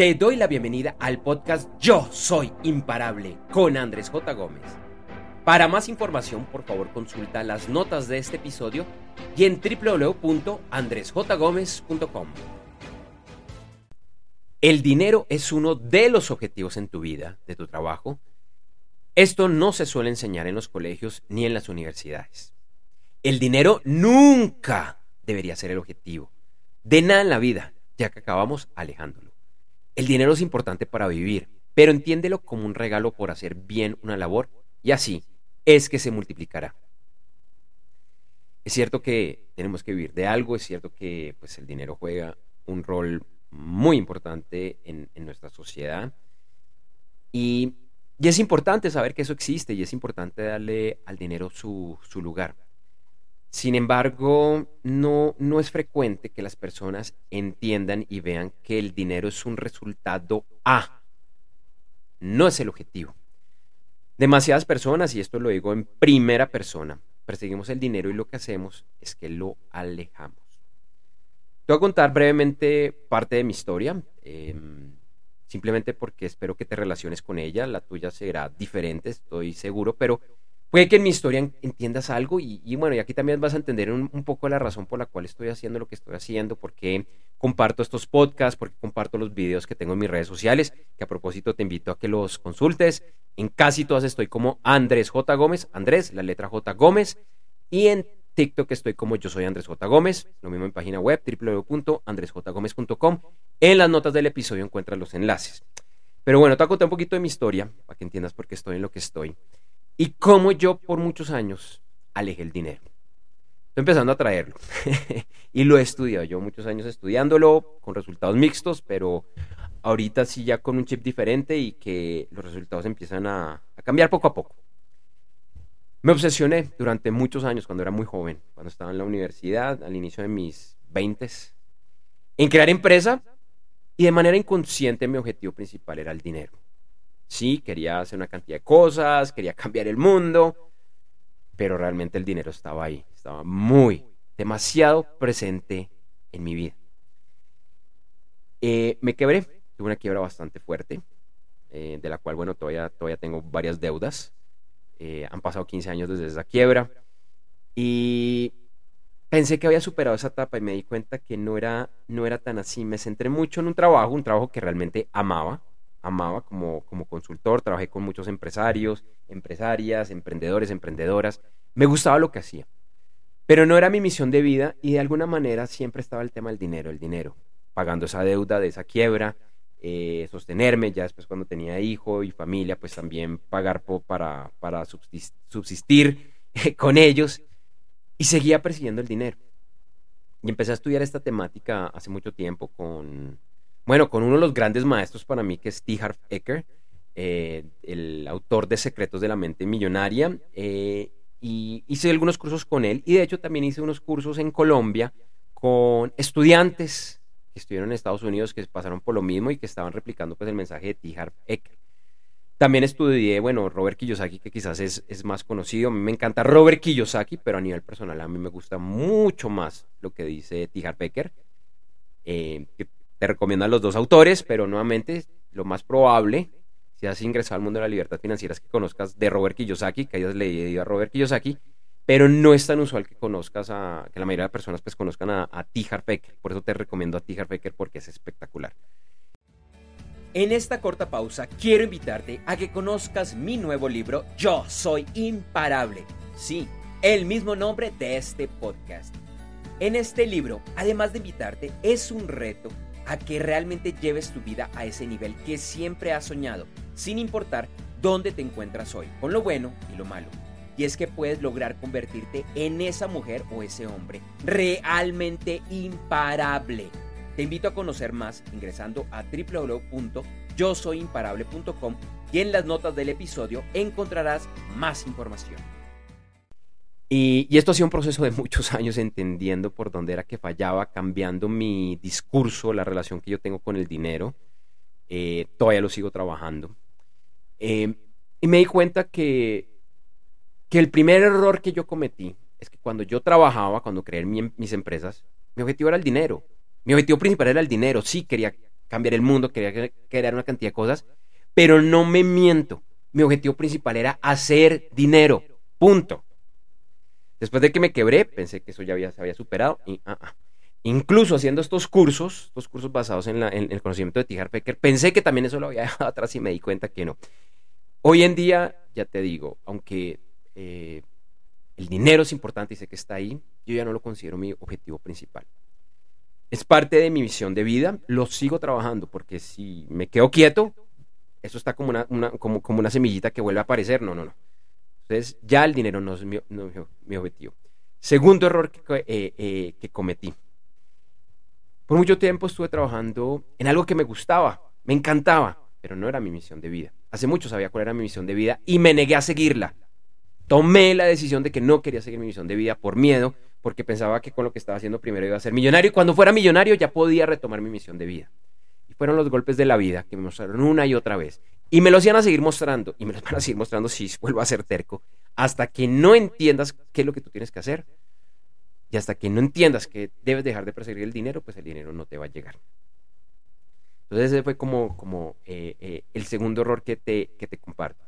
Te doy la bienvenida al podcast Yo Soy Imparable con Andrés J. Gómez. Para más información, por favor, consulta las notas de este episodio y en www.andresjgomez.com. El dinero es uno de los objetivos en tu vida, de tu trabajo. Esto no se suele enseñar en los colegios ni en las universidades. El dinero nunca debería ser el objetivo de nada en la vida, ya que acabamos alejándolo. El dinero es importante para vivir, pero entiéndelo como un regalo por hacer bien una labor y así es que se multiplicará. Es cierto que tenemos que vivir de algo, es cierto que pues, el dinero juega un rol muy importante en, nuestra sociedad y, es importante saber que eso existe y es importante darle al dinero su, su lugar. Sin embargo, no, no es frecuente que las personas entiendan y vean que el dinero es un resultado A, no es el objetivo. Demasiadas personas, y esto lo digo en primera persona, perseguimos el dinero y lo que hacemos es que lo alejamos. Te voy a contar brevemente parte de mi historia, em, simplemente porque espero que te relaciones con ella, la tuya será diferente, estoy seguro, pero Puede que en mi historia entiendas algo y, bueno, y aquí también vas a entender un, poco la razón por la cual estoy haciendo lo que estoy haciendo, porque comparto estos podcasts, porque comparto los videos que tengo en mis redes sociales, que a propósito te invito a que los consultes. En casi todas estoy como Andrés J. Gómez, Andrés, la letra J. Gómez, y en TikTok estoy como yo soy Andrés J. Gómez, lo mismo en página web www.andresjgomez.com. En las notas del episodio encuentras los enlaces. Pero bueno, te voy a contar un poquito de mi historia, para que entiendas por qué estoy en lo que estoy y cómo yo por muchos años alejé el dinero. Estoy empezando a traerlo y lo he estudiado. Yo muchos años estudiándolo con resultados mixtos, pero ahorita sí ya con un chip diferente y que los resultados empiezan a, cambiar poco a poco. Me obsesioné durante muchos años cuando era muy joven, cuando estaba en la universidad, al inicio de mis 20 en crear empresa y de manera inconsciente mi objetivo principal era el dinero. Sí, quería hacer una cantidad de cosas, quería cambiar el mundo, pero realmente el dinero estaba ahí, estaba muy, demasiado presente en mi vida. Eh, me quebré, tuve una quiebra bastante fuerte, eh, de la cual, bueno, todavía, todavía tengo varias deudas. Eh, han pasado 15 años desde esa quiebra y pensé que había superado esa etapa y me di cuenta que no era, no era tan así. Me centré mucho en un trabajo, un trabajo que realmente amaba, amaba como, como consultor, trabajé con muchos empresarios, empresarias, emprendedores, emprendedoras. Me gustaba lo que hacía. Pero no era mi misión de vida y de alguna manera siempre estaba el tema del dinero, el dinero, pagando esa deuda de esa quiebra, eh, sostenerme, ya después cuando tenía hijo y familia, pues también pagar para, para subsistir con ellos y seguía persiguiendo el dinero. Y empecé a estudiar esta temática hace mucho tiempo con bueno, con uno de los grandes maestros para mí, que es T. Harv Eker, eh, el autor de Secretos de la Mente Millonaria. Eh, y hice algunos cursos con él y de hecho también hice unos cursos en Colombia con estudiantes que estuvieron en Estados Unidos que pasaron por lo mismo y que estaban replicando pues el mensaje de T. Harv Eker. También estudié, bueno, Robert Kiyosaki, que quizás es, más conocido. A mí me encanta Robert Kiyosaki, pero a nivel personal a mí me gusta mucho más lo que dice T. Harv Eker. Eh, te recomiendo a los dos autores, pero nuevamente lo más probable, si has ingresado al mundo de la libertad financiera, es que conozcas de Robert Kiyosaki, que hayas leído a Robert Kiyosaki, pero no es tan usual que conozcas a, que la mayoría de personas pues conozcan a, a T. Por eso te recomiendo a T. Harv porque es espectacular. En esta corta pausa quiero invitarte a que conozcas mi nuevo libro Yo Soy Imparable. Sí, el mismo nombre de este podcast. En este libro, además de invitarte, es un reto a que realmente lleves tu vida a ese nivel que siempre has soñado, sin importar dónde te encuentras hoy, con lo bueno y lo malo. Y es que puedes lograr convertirte en esa mujer o ese hombre realmente imparable. Te invito a conocer más ingresando a www.yosoyimparable.com y en las notas del episodio encontrarás más información. Y, esto ha sido un proceso de muchos años entendiendo por dónde era que fallaba, cambiando mi discurso, la relación que yo tengo con el dinero. Eh, todavía lo sigo trabajando. Eh, y me di cuenta que, que el primer error que yo cometí es que cuando yo trabajaba, cuando creé mis empresas, mi objetivo era el dinero. Mi objetivo principal era el dinero. Sí, quería cambiar el mundo, quería crear una cantidad de cosas, pero no me miento. Mi objetivo principal era hacer dinero. Punto. Después de que me quebré, pensé que eso ya había, se había superado. Y, ah, ah. Incluso haciendo estos cursos, estos cursos basados en, el conocimiento de Tijar Pecker, pensé que también eso lo había dejado atrás y me di cuenta que no. Hoy en día, ya te digo, aunque eh, el dinero es importante y sé que está ahí, yo ya no lo considero mi objetivo principal. Es parte de mi misión de vida, lo sigo trabajando porque si me quedo quieto, eso está como una semillita que vuelve a aparecer. No, no, no. Entonces, ya el dinero no es mi, objetivo. Segundo error eh, eh, que, cometí. Por mucho tiempo estuve trabajando en algo que me gustaba, me encantaba, pero no era mi misión de vida. Hace mucho sabía cuál era mi misión de vida y me negué a seguirla. Tomé la decisión de que no quería seguir mi misión de vida por miedo, porque pensaba que con lo que estaba haciendo primero iba a ser millonario y cuando fuera millonario ya podía retomar mi misión de vida. Y fueron los golpes de la vida que me mostraron una y otra vez. Y me los iban a seguir mostrando, y me los van a seguir mostrando si vuelvo a ser terco, hasta que no entiendas qué es lo que tú tienes que hacer. Y hasta que no entiendas que debes dejar de perseguir el dinero, pues el dinero no te va a llegar. Entonces ese fue como, como eh, eh, el segundo error que te, que te comparto.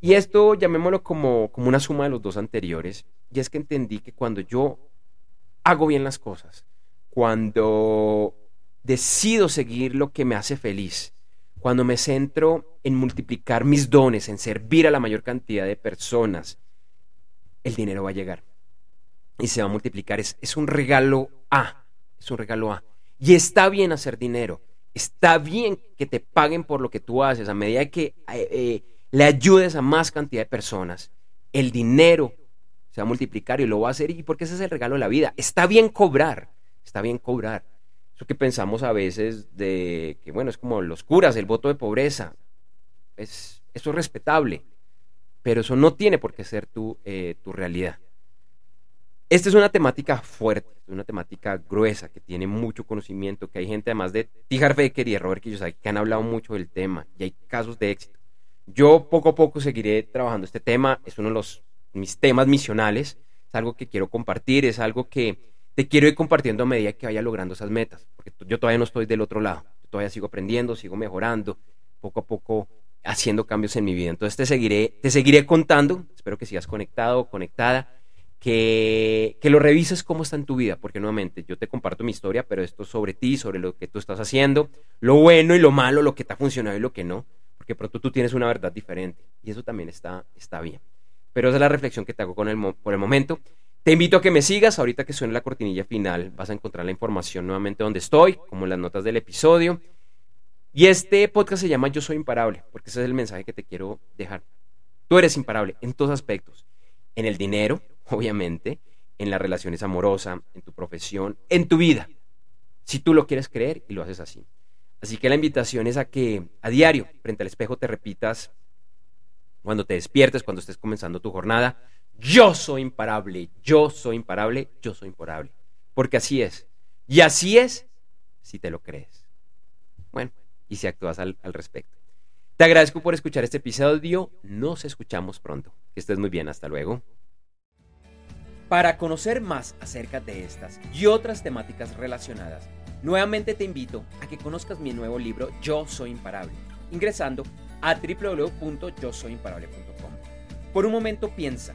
Y esto llamémoslo como, como una suma de los dos anteriores. Y es que entendí que cuando yo hago bien las cosas, cuando decido seguir lo que me hace feliz, cuando me centro en multiplicar mis dones, en servir a la mayor cantidad de personas, el dinero va a llegar y se va a multiplicar. Es, un regalo A, es un regalo A. Y está bien hacer dinero, está bien que te paguen por lo que tú haces a medida que eh, eh, le ayudes a más cantidad de personas. El dinero se va a multiplicar y lo va a hacer y porque ese es el regalo de la vida. Está bien cobrar, está bien cobrar. Eso que pensamos a veces de que, bueno, es como los curas, el voto de pobreza. Es, eso es respetable, pero eso no tiene por qué ser tu, eh, tu realidad. Esta es una temática fuerte, una temática gruesa, que tiene mucho conocimiento, que hay gente además de Tijar Becker y Robert Kiyosaki que han hablado mucho del tema y hay casos de éxito. Yo poco a poco seguiré trabajando este tema, es uno de los, mis temas misionales, es algo que quiero compartir, es algo que te quiero ir compartiendo a medida que vaya logrando esas metas, porque yo todavía no estoy del otro lado, yo todavía sigo aprendiendo, sigo mejorando, poco a poco haciendo cambios en mi vida. Entonces te seguiré, te seguiré contando, espero que sigas conectado o conectada, que, que lo revises cómo está en tu vida, porque nuevamente yo te comparto mi historia, pero esto es sobre ti, sobre lo que tú estás haciendo, lo bueno y lo malo, lo que te ha funcionado y lo que no, porque pronto tú tienes una verdad diferente y eso también está, está bien. Pero esa es la reflexión que te hago con el, por el momento. Te invito a que me sigas. Ahorita que suene la cortinilla final, vas a encontrar la información nuevamente donde estoy, como en las notas del episodio. Y este podcast se llama Yo Soy Imparable, porque ese es el mensaje que te quiero dejar. Tú eres imparable en todos aspectos. En el dinero, obviamente, en las relaciones amorosas, en tu profesión, en tu vida. Si tú lo quieres creer y lo haces así. Así que la invitación es a que a diario, frente al espejo, te repitas cuando te despiertes, cuando estés comenzando tu jornada, yo soy imparable, yo soy imparable, yo soy imparable. Porque así es. Y así es si te lo crees. Bueno, y si actúas al, respecto. Te agradezco por escuchar este episodio. Nos escuchamos pronto. Que estés muy bien. Hasta luego. Para conocer más acerca de estas y otras temáticas relacionadas, nuevamente te invito a que conozcas mi nuevo libro Yo Soy Imparable, ingresando a www.yosoyimparable.com. Por un momento piensa,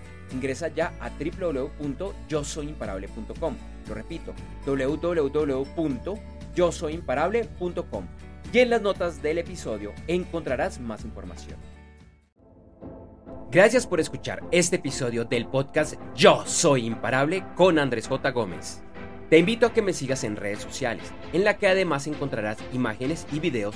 Ingresa ya a www.yosoyimparable.com lo repito, www.yosoyimparable.com. Y en las notas del episodio encontrarás más información. Gracias por escuchar este episodio del podcast Yo Soy Imparable con Andrés J. Gómez. Te invito a que me sigas en redes sociales, en la que además encontrarás imágenes y videos